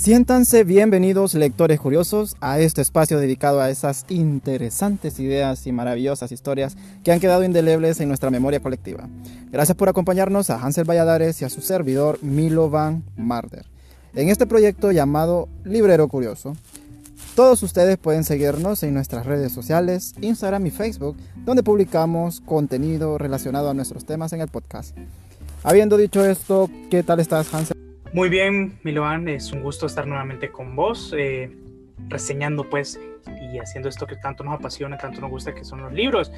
Siéntanse bienvenidos lectores curiosos a este espacio dedicado a esas interesantes ideas y maravillosas historias que han quedado indelebles en nuestra memoria colectiva. Gracias por acompañarnos a Hansel Valladares y a su servidor Milo Van Marder en este proyecto llamado Librero Curioso. Todos ustedes pueden seguirnos en nuestras redes sociales, Instagram y Facebook, donde publicamos contenido relacionado a nuestros temas en el podcast. Habiendo dicho esto, ¿qué tal estás, Hansel? Muy bien, Miloan, es un gusto estar nuevamente con vos, eh, reseñando pues y haciendo esto que tanto nos apasiona, tanto nos gusta, que son los libros.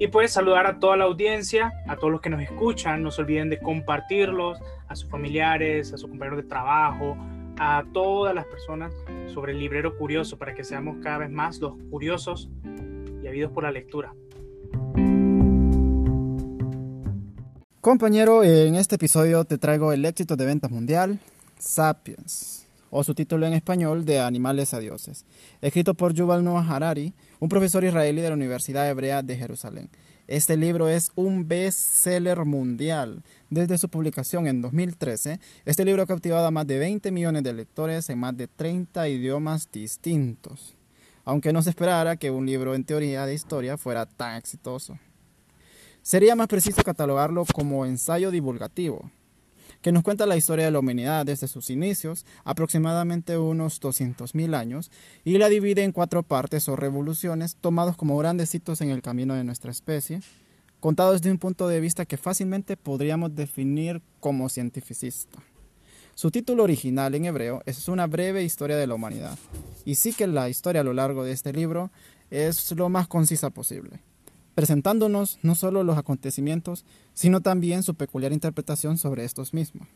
Y pues saludar a toda la audiencia, a todos los que nos escuchan, no se olviden de compartirlos a sus familiares, a sus compañeros de trabajo, a todas las personas sobre el librero curioso para que seamos cada vez más los curiosos y habidos por la lectura. Compañero, en este episodio te traigo el éxito de ventas mundial, Sapiens, o su título en español, De animales a dioses, escrito por Yuval Noah Harari, un profesor israelí de la Universidad Hebrea de Jerusalén. Este libro es un bestseller mundial. Desde su publicación en 2013, este libro ha captivado a más de 20 millones de lectores en más de 30 idiomas distintos, aunque no se esperara que un libro en teoría de historia fuera tan exitoso. Sería más preciso catalogarlo como ensayo divulgativo, que nos cuenta la historia de la humanidad desde sus inicios, aproximadamente unos 200.000 años, y la divide en cuatro partes o revoluciones tomados como grandes hitos en el camino de nuestra especie, contados desde un punto de vista que fácilmente podríamos definir como cientificista. Su título original en hebreo es una breve historia de la humanidad, y sí que la historia a lo largo de este libro es lo más concisa posible presentándonos no solo los acontecimientos, sino también su peculiar interpretación sobre estos mismos.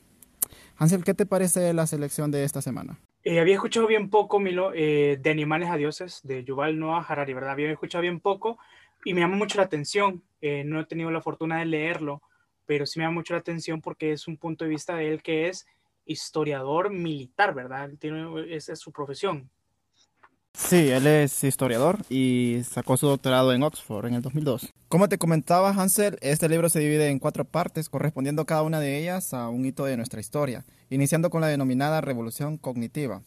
Hansel, ¿qué te parece la selección de esta semana? Eh, había escuchado bien poco, Milo, eh, de Animales a Dioses, de Yuval Noah Harari, ¿verdad? Había escuchado bien poco y me llama mucho la atención. Eh, no he tenido la fortuna de leerlo, pero sí me llama mucho la atención porque es un punto de vista de él que es historiador militar, ¿verdad? Esa es su profesión. Sí, él es historiador y sacó su doctorado en Oxford en el 2002. Como te comentaba Hansel, este libro se divide en cuatro partes, correspondiendo cada una de ellas a un hito de nuestra historia, iniciando con la denominada revolución cognitiva.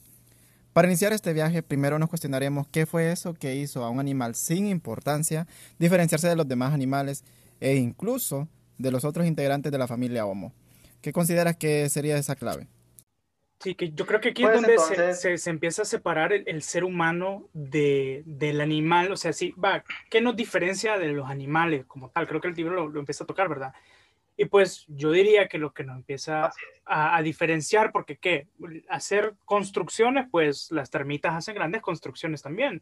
Para iniciar este viaje, primero nos cuestionaremos qué fue eso que hizo a un animal sin importancia diferenciarse de los demás animales e incluso de los otros integrantes de la familia Homo. ¿Qué consideras que sería esa clave? Sí, que yo creo que aquí es pues donde se, se, empieza a separar el, ser humano de, del animal. O sea, sí, va, ¿qué nos diferencia de los animales como tal? Creo que el libro lo, empieza a tocar, ¿verdad? Y pues yo diría que lo que nos empieza a, diferenciar, porque ¿qué? Hacer construcciones, pues las termitas hacen grandes construcciones también.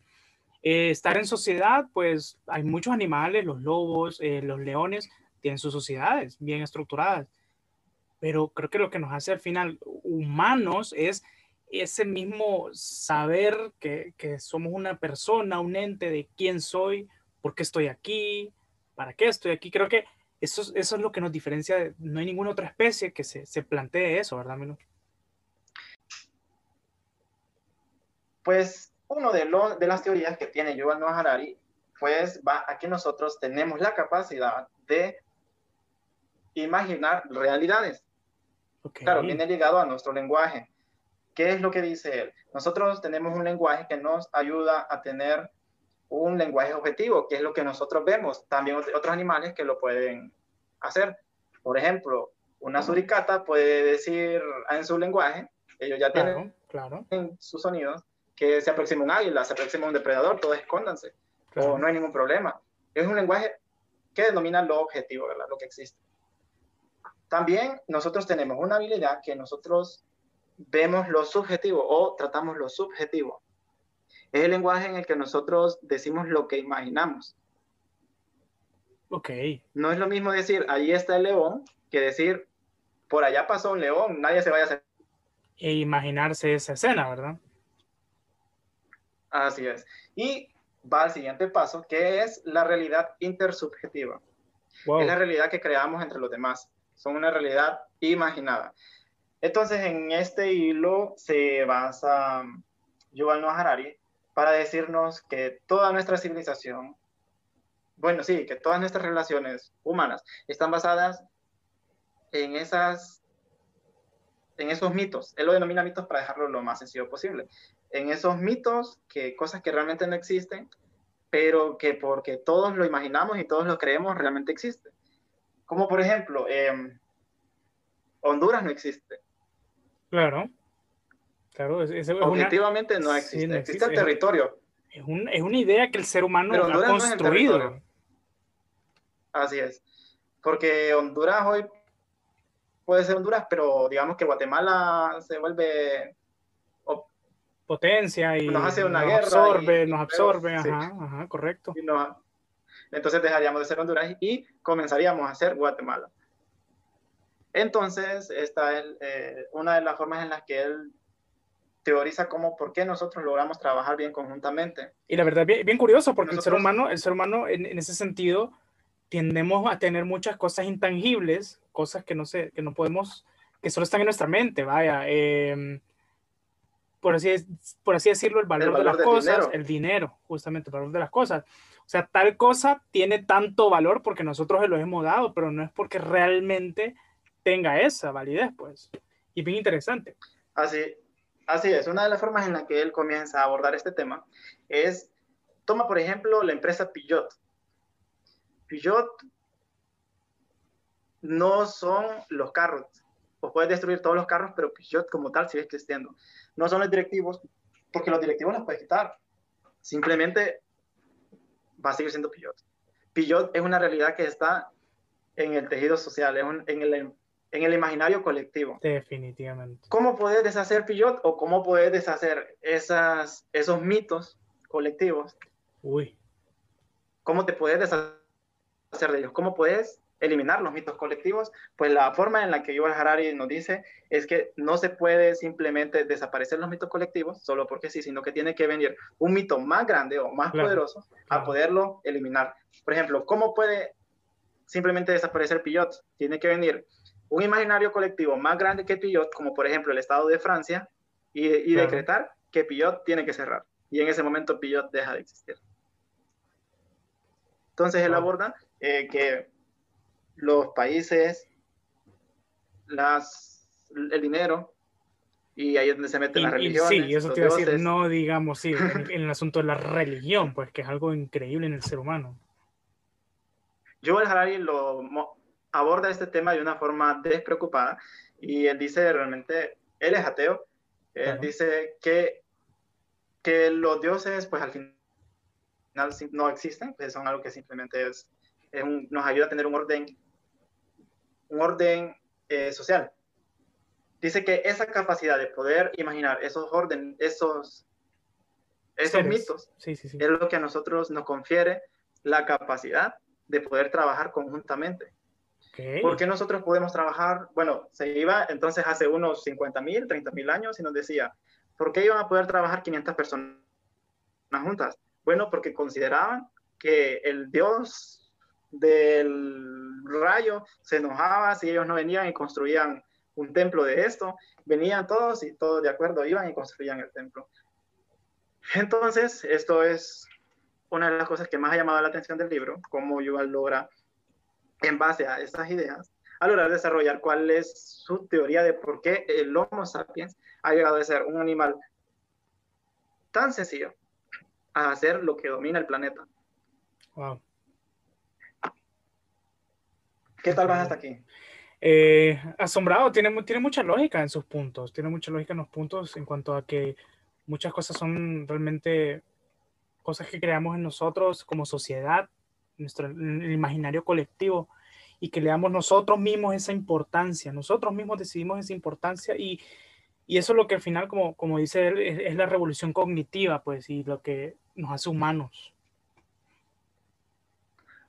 Eh, estar en sociedad, pues hay muchos animales, los lobos, eh, los leones, tienen sus sociedades bien estructuradas pero creo que lo que nos hace al final humanos es ese mismo saber que, somos una persona, un ente de quién soy, por qué estoy aquí, para qué estoy aquí. Creo que eso, es lo que nos diferencia. no hay ninguna otra especie que se, plantee eso, ¿verdad, Milo? Pues uno de, los de las teorías que tiene Yuval Noah Harari, pues va a que nosotros tenemos la capacidad de imaginar realidades. Claro, viene ligado a nuestro lenguaje. ¿Qué es lo que dice él? Nosotros tenemos un lenguaje que nos ayuda a tener un lenguaje objetivo, que es lo que nosotros vemos. También otros animales que lo pueden hacer. Por ejemplo, una suricata puede decir en su lenguaje, ellos ya tienen claro. en sus sonidos, que se aproxima un águila, se aproxima un depredador, todos escóndanse, o no hay ningún problema. Es un lenguaje que denomina lo objetivo, ¿verdad? Lo que existe. También nosotros tenemos una habilidad que nosotros vemos lo subjetivo o tratamos lo subjetivo. Es el lenguaje en el que nosotros decimos lo que imaginamos. Ok. No es lo mismo decir, ahí está el león, que decir, por allá pasó un león, nadie se vaya a hacer. E imaginarse esa escena, ¿verdad? Así es. Y va al siguiente paso, que es la realidad intersubjetiva. Es la realidad que creamos entre los demás son una realidad imaginada. Entonces, en este hilo se basa Yuval Noah Harari para decirnos que toda nuestra civilización, bueno, sí, que todas nuestras relaciones humanas están basadas en esas en esos mitos, él lo denomina mitos para dejarlo lo más sencillo posible, en esos mitos, que cosas que realmente no existen, pero que porque todos lo imaginamos y todos lo creemos, realmente existen. Como por ejemplo, em, Honduras no existe. Claro. Claro, es, Objetivamente no existe. existe, el territorio. Es, es, una idea que el ser humano ha construido. Así es. Porque Honduras hoy puede ser Honduras, pero digamos que Guatemala se vuelve potencia y nos hace una guerra absorbe, nos absorbe, ajá, ajá, correcto. Entonces dejaríamos de ser Honduras y comenzaríamos a ser Guatemala. Entonces, esta es eh, una de las formas en las que él teoriza cómo, por qué nosotros logramos trabajar bien conjuntamente. Y la verdad, bien, bien curioso, porque el ser humano, el ser humano en, en, ese sentido, tendemos a tener muchas cosas intangibles, cosas que no sé, que no podemos, que solo están en nuestra mente, vaya. Eh, por así, por así decirlo, el valor, de las cosas, el dinero, justamente el valor de las cosas. O sea, tal cosa tiene tanto valor porque nosotros se lo hemos dado, pero no es porque realmente tenga esa validez, pues. Y bien interesante. Así, así es. Una de las formas en la que él comienza a abordar este tema es, toma por ejemplo la empresa Pillot. Pillot no son los carros. O puedes destruir todos los carros, pero Pillot como tal sigue existiendo no son los directivos, porque los directivos los puedes quitar. Simplemente va a seguir siendo Pillot. Pillot es una realidad que está en el tejido social, en, el, en el imaginario colectivo. Definitivamente. ¿Cómo puedes deshacer Pillot o cómo puedes deshacer esas, esos mitos colectivos? Uy. ¿Cómo te puedes deshacer de ellos? ¿Cómo puedes eliminar los mitos colectivos, pues la forma en la que Yuval Harari nos dice es que no se puede simplemente desaparecer los mitos colectivos solo porque sí, sino que tiene que venir un mito más grande o más poderoso a poderlo eliminar. Por ejemplo, ¿cómo puede simplemente desaparecer Pillot? Tiene que venir un imaginario colectivo más grande que Pillot, como por ejemplo el Estado de Francia, y, decretar que Pillot tiene que cerrar. Y en ese momento Pillot deja de existir. Entonces él aborda eh, que los países, las, el dinero, y ahí es donde se meten las religiones. Sí, eso te iba a decir, no digamos, sí, en, el asunto de la religión, pues que es algo increíble en el ser humano. Joel Harari lo aborda este tema de una forma despreocupada y él dice realmente, él es ateo, él dice que, que los dioses pues al final no existen, pues son algo que simplemente es, nos ayuda a tener un orden un orden eh, social. Dice que esa capacidad de poder imaginar esos órdenes, esos, esos mitos, es lo que a nosotros nos confiere la capacidad de poder trabajar conjuntamente. Porque nosotros podemos trabajar? Bueno, se iba entonces hace unos 50 mil, 30 mil años y nos decía, ¿por qué iban a poder trabajar 500 personas juntas? Bueno, porque consideraban que el Dios del rayo se enojaba si ellos no venían y construían un templo de esto. Venían todos y todos de acuerdo iban y construían el templo. Entonces, esto es una de las cosas que más ha llamado la atención del libro, cómo Yuval logra, en base a estas ideas, a lograr desarrollar cuál es su teoría de por qué el Homo sapiens ha llegado a ser un animal tan sencillo a hacer lo que domina el planeta. Wow. ¿Qué tal vas hasta aquí? Eh, asombrado, tiene, tiene mucha lógica en sus puntos, tiene mucha lógica en los puntos en cuanto a que muchas cosas son realmente cosas que creamos en nosotros como sociedad, nuestro imaginario colectivo, y que le damos nosotros mismos esa importancia, nosotros mismos decidimos esa importancia y, y eso es lo que al final, como, como dice él, es, es la revolución cognitiva, pues, y lo que nos hace humanos.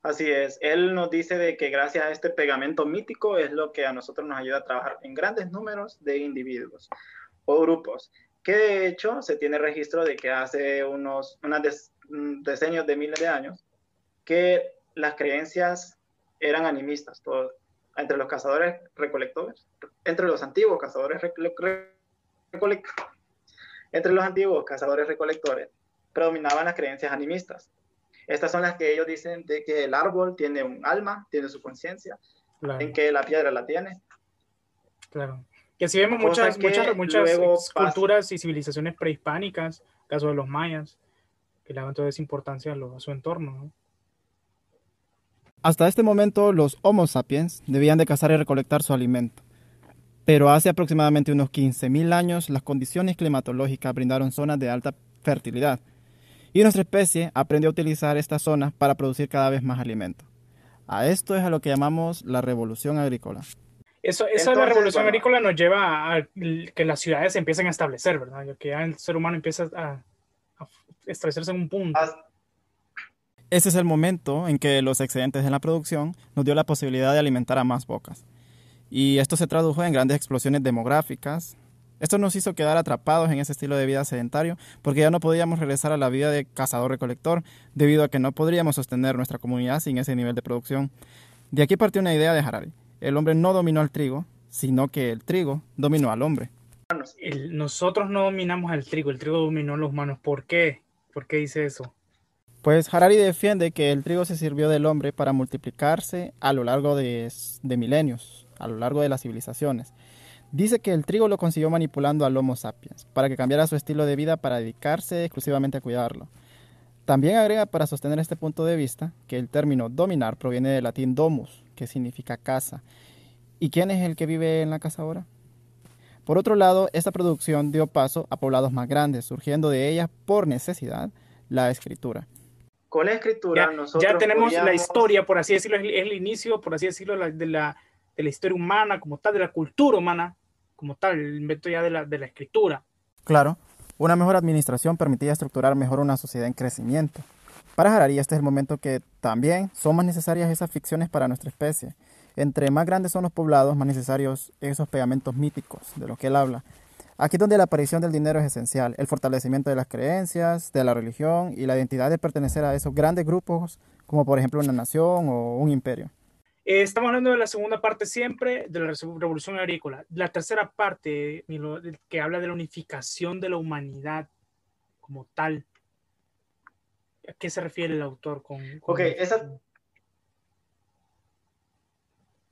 Así es, él nos dice de que gracias a este pegamento mítico es lo que a nosotros nos ayuda a trabajar en grandes números de individuos o grupos, que de hecho se tiene registro de que hace unos, unos mm, decenios de miles de años, que las creencias eran animistas, entre los cazadores recolectores, entre los antiguos cazadores recolectores, entre los antiguos cazadores recolectores, predominaban las creencias animistas estas son las que ellos dicen de que el árbol tiene un alma, tiene su conciencia, en que la piedra la tiene. Claro. Que así vemos muchas, muchas, muchas culturas y civilizaciones prehispánicas, caso de los mayas, que le dan toda esa importancia a, su entorno. Hasta este momento los Homo sapiens debían de cazar y recolectar su alimento. Pero hace aproximadamente unos 15.000 años las condiciones climatológicas brindaron zonas de alta fertilidad y nuestra especie aprendió a utilizar estas zonas para producir cada vez más alimento. A esto es a lo que llamamos la revolución agrícola. Eso, esa la revolución agrícola nos lleva a que las ciudades se empiecen a establecer, ¿verdad? Que ya el ser humano empieza a, establecerse en un punto. Ese es el momento en que los excedentes de la producción nos dio la posibilidad de alimentar a más bocas. Y esto se tradujo en grandes explosiones demográficas. Esto nos hizo quedar atrapados en ese estilo de vida sedentario porque ya no podíamos regresar a la vida de cazador-recolector debido a que no podríamos sostener nuestra comunidad sin ese nivel de producción. De aquí partió una idea de Harari el hombre no dominó al trigo, sino que el trigo dominó al hombre. nosotros no dominamos al trigo, el trigo dominó a los humanos. ¿Por qué? ¿Por qué dice eso? Pues Harari defiende que el trigo se sirvió del hombre para multiplicarse a lo largo de, de milenios, a lo largo de las civilizaciones. Dice que el trigo lo consiguió manipulando al Homo sapiens, para que cambiara su estilo de vida para dedicarse exclusivamente a cuidarlo. También agrega para sostener este punto de vista que el término dominar proviene del latín domus, que significa casa. ¿Y quién es el que vive en la casa ahora? Por otro lado, esta producción dio paso a poblados más grandes, surgiendo de ellas por necesidad la escritura. Con la escritura ya, nosotros ya tenemos la historia, por así decirlo, es el inicio, por así decirlo, de la, de la historia humana como tal, de la cultura humana como tal, el invento ya de la, de la escritura. Claro, una mejor administración permitía estructurar mejor una sociedad en crecimiento. Para Harari este es el momento que también son más necesarias esas ficciones para nuestra especie. Entre más grandes son los poblados, más necesarios esos pegamentos míticos de los que él habla. Aquí es donde la aparición del dinero es esencial, el fortalecimiento de las creencias, de la religión y la identidad de pertenecer a esos grandes grupos, como por ejemplo una nación o un imperio. Eh, estamos hablando de la segunda parte siempre de la revolución agrícola. La tercera parte, que habla de la unificación de la humanidad como tal. ¿A qué se refiere el autor con...? ok, esa,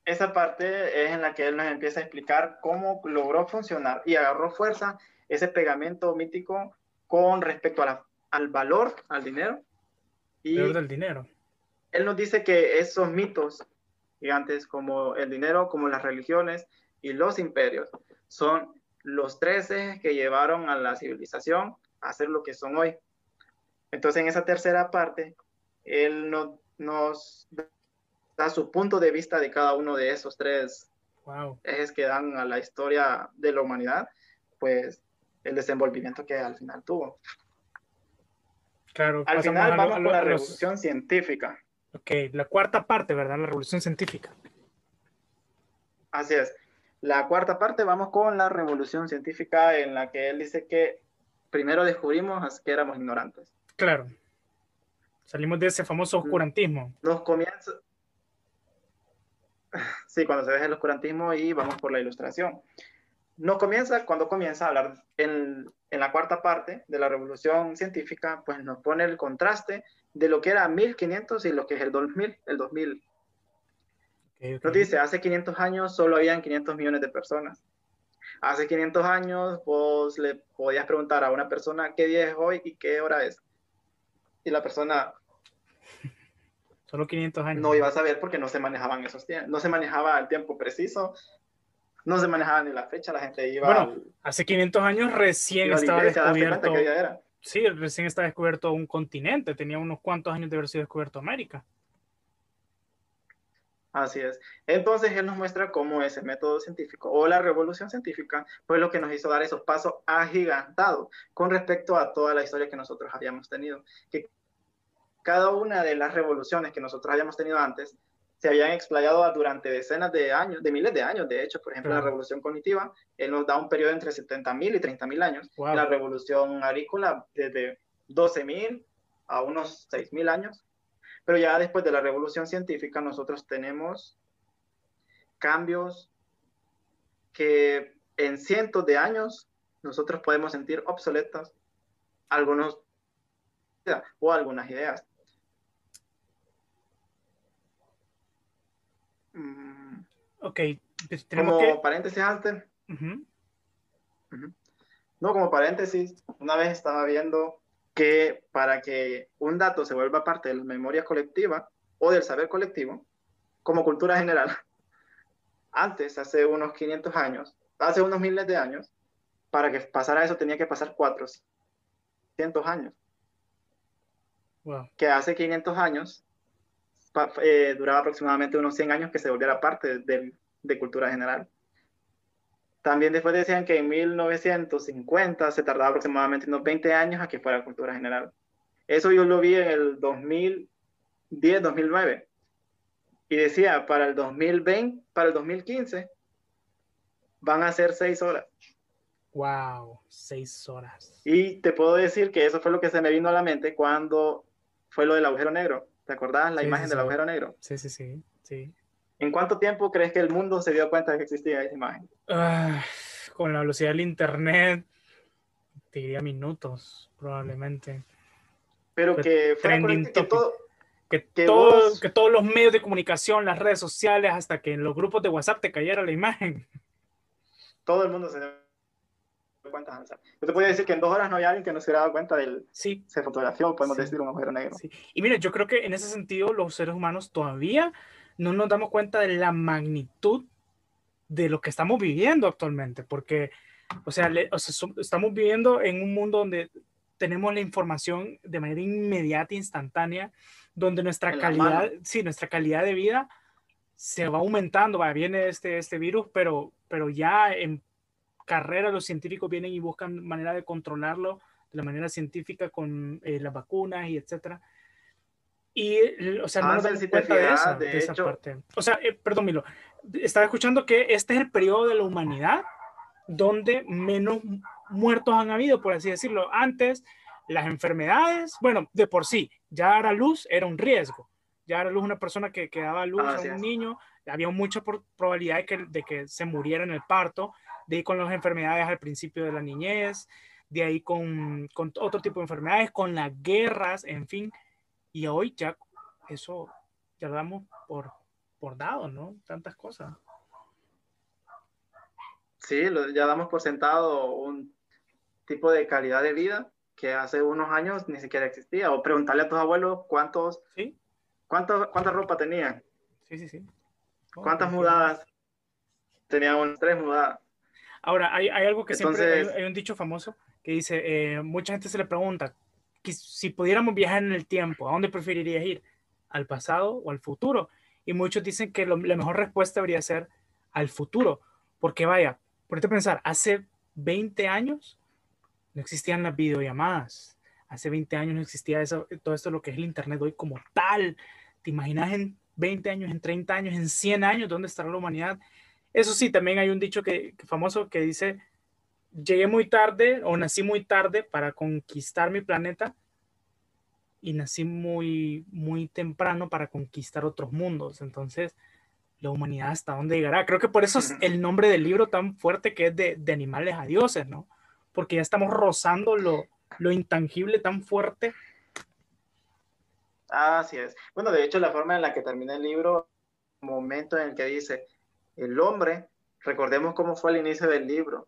esa parte es en la que él nos empieza a explicar cómo logró funcionar y agarró fuerza ese pegamento mítico con respecto al valor, al dinero. Y valor del dinero. Él nos dice que esos mitos gigantes como el dinero, como las religiones y los imperios. Son los tres ejes que llevaron a la civilización a ser lo que son hoy. Entonces, en esa tercera parte, él nos da su punto de vista de cada uno de esos tres ejes que dan a la historia de la humanidad, pues el desenvolvimiento que al final tuvo. Claro, al final vamos con la revolución científica. Ok, la cuarta parte, ¿verdad? La revolución científica. Así es. La cuarta parte vamos con la revolución científica en la que él dice que primero descubrimos que éramos ignorantes. Claro. Salimos de ese famoso oscurantismo. Nos comienza... Sí, cuando se deja el oscurantismo y vamos por la ilustración. Nos comienza, cuando comienza a hablar en, en la cuarta parte de la revolución científica, pues nos pone el contraste de lo que era 1500 y lo que es el 2000. El 2000. Nos dice, hace 500 años solo habían 500 millones de personas. Hace 500 años vos le podías preguntar a una persona qué día es hoy y qué hora es. Y la persona... Solo 500 años. No iba a saber porque no se manejaban esos tiempos. No se manejaba el tiempo preciso. No se manejaba ni la fecha. La gente iba... Bueno, hace 500 años recién estaba descubierto... Era Sí, recién está descubierto un continente, tenía unos cuantos años de haber sido descubierto América. Así es. Entonces él nos muestra cómo ese método científico o la revolución científica fue lo que nos hizo dar esos pasos agigantados con respecto a toda la historia que nosotros habíamos tenido. Que cada una de las revoluciones que nosotros habíamos tenido antes se habían explayado durante decenas de años, de miles de años, de hecho, por ejemplo, la revolución cognitiva, él nos da un periodo entre 70.000 y 30.000 años, la revolución agrícola desde 12.000 a unos 6.000 años, pero ya después de la revolución científica nosotros tenemos cambios que en cientos de años nosotros podemos sentir obsoletas algunos o algunas ideas. Ok, pues Como paréntesis antes, No, como paréntesis, una vez estaba viendo que para que un dato se vuelva parte de la memoria colectiva o del saber colectivo, como cultura general, antes, hace unos 500 años, hace unos miles de años, para que pasara eso tenía que pasar 400 años. Que hace 500 años eh, duraba aproximadamente unos 100 años que se volviera parte de, de cultura general. También después decían que en 1950 se tardaba aproximadamente unos 20 años a que fuera cultura general. Eso yo lo vi en el 2010, 2009. Y decía, para el 2020, para el 2015, van a ser seis horas. Wow, seis horas. Y te puedo decir que eso fue lo que se me vino a la mente cuando fue lo del agujero negro. ¿Te acordás la imagen del agujero negro? Sí, sí, sí, sí. ¿En cuánto tiempo crees que el mundo se dio cuenta de que existía esa imagen? Ah, con la velocidad del internet, te diría minutos, probablemente. Pero que fuera que todo, que, todos, que todos los medios de comunicación, las redes sociales, hasta que en los grupos de WhatsApp te cayera la imagen. Todo el mundo se dio cuenta. Yo te podría decir que en dos horas no había alguien que no se hubiera dado cuenta del. Sí. Se fotografió, podemos decir, un agujero negro. Sí. Y mira, yo creo que en ese sentido los seres humanos todavía no nos damos cuenta de la magnitud de lo que estamos viviendo actualmente, porque, o sea, estamos viviendo en un mundo donde tenemos la información de manera inmediata, instantánea, donde nuestra calidad, sí, nuestra calidad de vida se va aumentando, va, viene este, este virus, pero, pero ya en carrera los científicos vienen y buscan manera de controlarlo de la manera científica con eh, las vacunas y etcétera. Y, o sea, no ah, nos damos cuenta de, esa, de, esa parte. O sea, eh, perdón, Milo, estaba escuchando que este es el periodo de la humanidad donde menos muertos han habido, por así decirlo. Antes, las enfermedades, bueno, de por sí, ya dar a luz era un riesgo. Ya dar a luz una persona que, que daba luz a un niño, había mucha probabilidad de que, de que se muriera en el parto. De ahí con las enfermedades al principio de la niñez, de ahí con, con otro tipo de enfermedades, con las guerras, en fin y hoy ya eso ya lo damos por, por dado, ¿no? Tantas cosas. Sí, ya damos por sentado un tipo de calidad de vida que hace unos años ni siquiera existía. O preguntarle a tus abuelos cuántos, ¿Sí? cuánto, cuánta ropa tenían. Sí, sí, sí. ¿Cuántas mudadas? Tenían tres mudadas. Ahora, hay, hay algo que siempre hay, un dicho famoso que dice, eh, mucha gente se le pregunta, si pudiéramos viajar en el tiempo, ¿a dónde preferirías ir? ¿Al pasado o al futuro? Y muchos dicen que la mejor respuesta debería ser al futuro, porque vaya, por a pensar, hace 20 años no existían las videollamadas, hace 20 años no existía eso, todo esto lo que es el Internet hoy como tal. ¿Te imaginas en 20 años, en 30 años, en 100 años dónde estará la humanidad? Eso sí, también hay un dicho que famoso que dice, llegué muy tarde o nací muy tarde para conquistar mi planeta y nací muy, muy temprano para conquistar otros mundos. Entonces, la humanidad hasta dónde llegará. Creo que por eso es el nombre del libro tan fuerte que es de, animales a dioses, ¿no? Porque ya estamos rozando lo, lo intangible tan fuerte. Así es. Bueno, de hecho, la forma en la que termina el libro, momento en el que dice, el hombre, recordemos cómo fue el inicio del libro,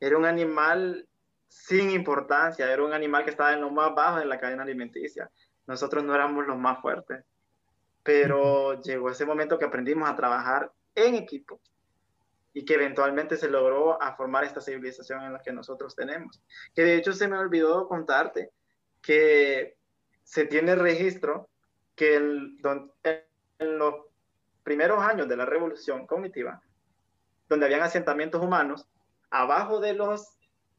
era un animal sin importancia, era un animal que estaba en lo más bajo de la cadena alimenticia. Nosotros no éramos los más fuertes, pero llegó ese momento que aprendimos a trabajar en equipo y que eventualmente se logró a formar esta civilización en la que nosotros tenemos. Que de hecho se me olvidó contarte que se tiene registro que en los primeros años de la revolución cognitiva, donde habían asentamientos humanos, abajo de los,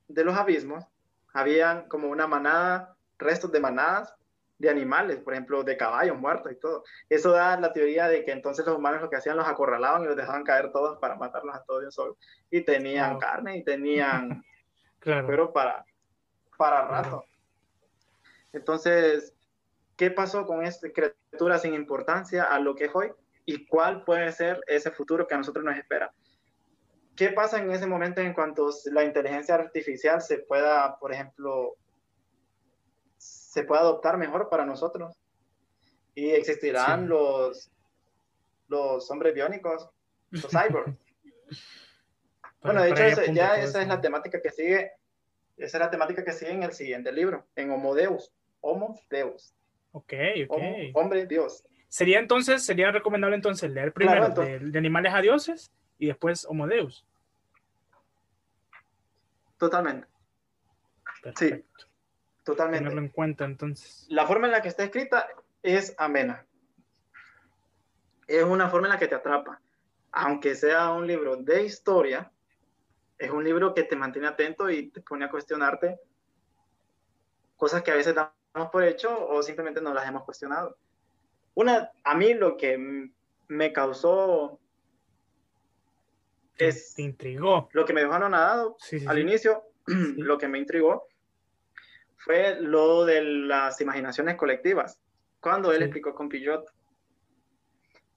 de los abismos habían como una manada, restos de manadas de animales, por ejemplo, de caballos muertos y todo. Eso da la teoría de que entonces los humanos lo que hacían los acorralaban y los dejaban caer todos para matarlos a todos de un solo. Y tenían carne y tenían claro. pero para, para rato. Entonces, ¿qué pasó con esta criatura sin importancia a lo que es hoy? ¿Y cuál puede ser ese futuro que a nosotros nos espera? ¿Qué pasa en ese momento en cuanto la inteligencia artificial se pueda, por ejemplo, se pueda adoptar mejor para nosotros? Y existirán los, los hombres biónicos, los cyborgs. bueno, de hecho, ya esa es la temática que sigue, esa es la temática que sigue en el siguiente libro, en Homo Deus, Homo Deus. Ok, ok. hombre Dios. Sería entonces, sería recomendable entonces leer primero de, animales a dioses y después Homo Deus. Totalmente. Sí, totalmente. Tenerlo en cuenta entonces. La forma en la que está escrita es amena. Es una forma en la que te atrapa. Aunque sea un libro de historia, es un libro que te mantiene atento y te pone a cuestionarte cosas que a veces damos por hecho o simplemente no las hemos cuestionado. Una, a mí lo que me causó es... Te intrigó. Lo que me dejó anonadado al inicio, lo que me intrigó fue lo de las imaginaciones colectivas, cuando él explicó con Pillot.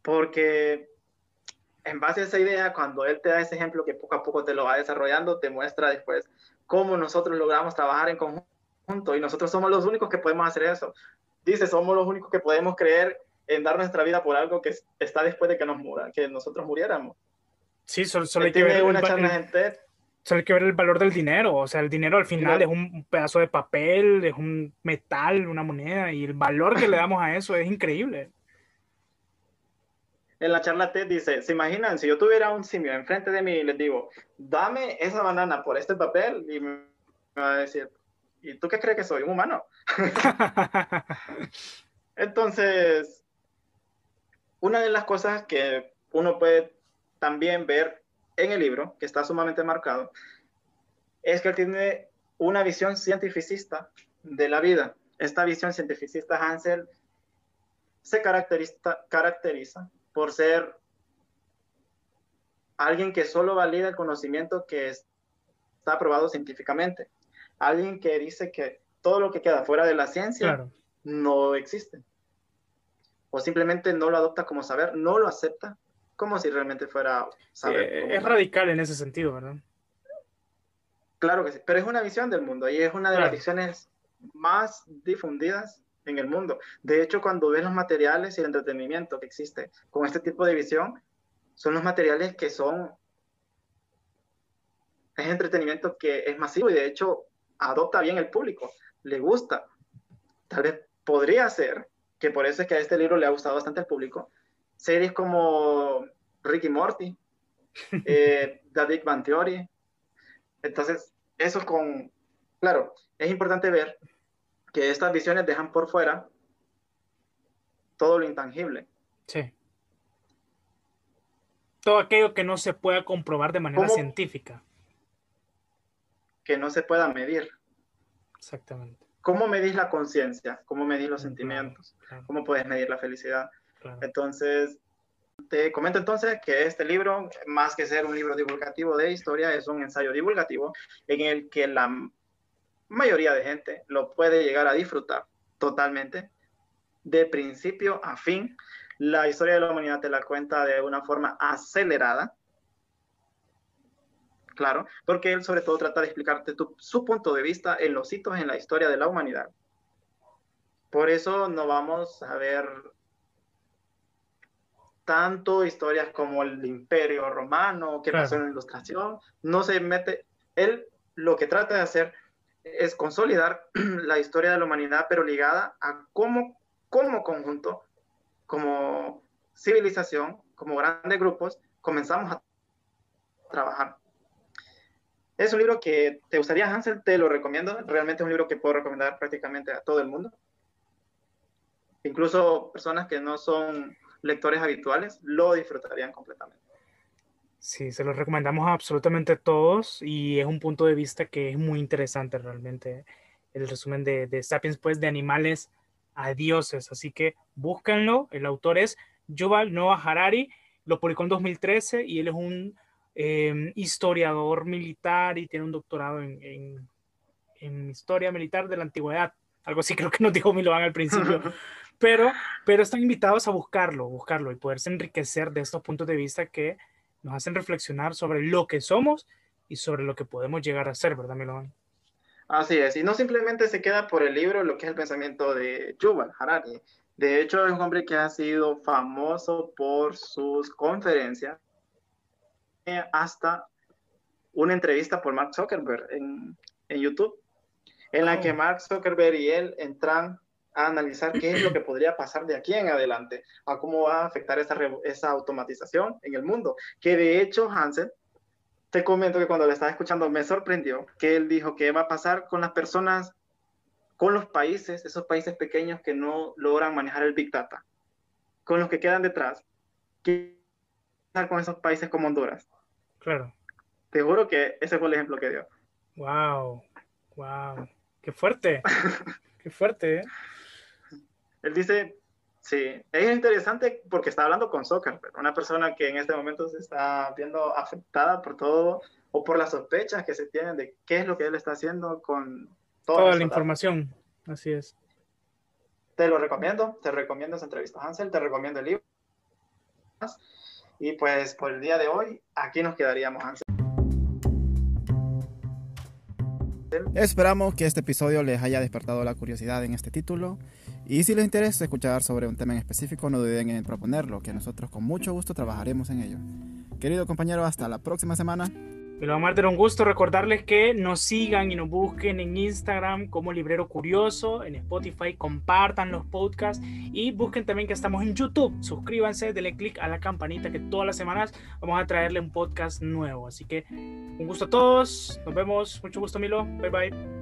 Porque en base a esa idea, cuando él te da ese ejemplo que poco a poco te lo va desarrollando, te muestra después cómo nosotros logramos trabajar en conjunto y nosotros somos los únicos que podemos hacer eso. Dice, somos los únicos que podemos creer en dar nuestra vida por algo que está después de que nos mura, que nosotros muriéramos. Sí, solo, hay que ver una el, Solo hay que ver el valor del dinero, o sea, el dinero al final es un pedazo de papel, es un metal, una moneda, y el valor que le damos a eso es increíble. En la charla TED dice, ¿se imaginan si yo tuviera un simio enfrente de mí y les digo, dame esa banana por este papel? Y me va a decir, ¿y tú qué crees que soy? ¿Un humano? Entonces, una de las cosas que uno puede también ver en el libro, que está sumamente marcado, es que él tiene una visión cientificista de la vida. Esta visión cientificista Hansel se caracteriza, caracteriza por ser alguien que solo valida el conocimiento que está aprobado científicamente. Alguien que dice que todo lo que queda fuera de la ciencia no existe o simplemente no lo adopta como saber, no lo acepta como si realmente fuera saber. Eh, es radical en ese sentido, ¿verdad? Claro que sí, pero es una visión del mundo y es una de las visiones más difundidas en el mundo. De hecho, cuando ves los materiales y el entretenimiento que existe con este tipo de visión, son los materiales que son... Es entretenimiento que es masivo y de hecho adopta bien el público, le gusta. Tal vez podría ser que por eso es que a este libro le ha gustado bastante al público. Series como Ricky Morty, eh, The Big Bang Theory. Entonces, eso con... Claro, es importante ver que estas visiones dejan por fuera todo lo intangible. Sí. Todo aquello que no se pueda comprobar de manera científica. Que no se pueda medir. Exactamente. ¿Cómo medís la conciencia? ¿Cómo medís los sentimientos? ¿Cómo puedes medir la felicidad? Entonces, te comento entonces que este libro, más que ser un libro divulgativo de historia, es un ensayo divulgativo en el que la mayoría de gente lo puede llegar a disfrutar totalmente, de principio a fin. La historia de la humanidad te la cuenta de una forma acelerada, claro, porque él sobre todo trata de explicarte su punto de vista en los hitos en la historia de la humanidad. Por eso no vamos a ver tanto historias como el imperio romano, que pasó en la ilustración, no se mete, él lo que trata de hacer es consolidar la historia de la humanidad, pero ligada a cómo, como conjunto, como civilización, como grandes grupos, comenzamos a trabajar. Es un libro que te gustaría, Hansel, te lo recomiendo. Realmente es un libro que puedo recomendar prácticamente a todo el mundo. Incluso personas que no son lectores habituales lo disfrutarían completamente. Sí, se lo recomendamos a absolutamente todos y es un punto de vista que es muy interesante realmente. El resumen de, de Sapiens, pues, de animales a dioses. Así que búscanlo. El autor es Yuval Noah Harari. Lo publicó en 2013 y él es un Em, historiador militar y tiene un doctorado en, en, historia militar de la antigüedad. Algo así creo que nos dijo Milovan al principio. pero, pero están invitados a buscarlo, buscarlo y poderse enriquecer de estos puntos de vista que nos hacen reflexionar sobre lo que somos y sobre lo que podemos llegar a ser, ¿verdad, Milovan? Así es, y no simplemente se queda por el libro lo que es el pensamiento de Yuval Harari. De hecho, es un hombre que ha sido famoso por sus conferencias hasta una entrevista por Mark Zuckerberg en, en YouTube, en la que oh. Mark Zuckerberg y él entran a analizar qué es lo que podría pasar de aquí en adelante, a cómo va a afectar esa, esa automatización en el mundo. Que de hecho, Hansen, te comento que cuando le estaba escuchando me sorprendió que él dijo que va a pasar con las personas, con los países, esos países pequeños que no logran manejar el Big Data, con los que quedan detrás. ¿Qué pasar con esos países como Honduras? Claro. Te juro que ese fue el ejemplo que dio. Wow, wow, qué fuerte, qué fuerte, ¿eh? Él dice, sí, es interesante porque está hablando con Zuckerberg, una persona que en este momento se está viendo afectada por todo o por las sospechas que se tienen de qué es lo que él está haciendo con toda la información. Así es. Te lo recomiendo, te recomiendo esa entrevista, Hansel, te recomiendo el libro. Y pues por el día de hoy, aquí nos quedaríamos, Hansel. Esperamos que este episodio les haya despertado la curiosidad en este título y si les interesa escuchar sobre un tema en específico no duden en proponerlo, que nosotros con mucho gusto trabajaremos en ello. Querido compañero, hasta la próxima semana. Pero Amarte, era un gusto recordarles que nos sigan y nos busquen en Instagram como Librero Curioso, en Spotify, compartan los podcasts y busquen también que estamos en YouTube. Suscríbanse, denle click a la campanita que todas las semanas vamos a traerle un podcast nuevo. Así que un gusto a todos, nos vemos, mucho gusto Milo, bye bye.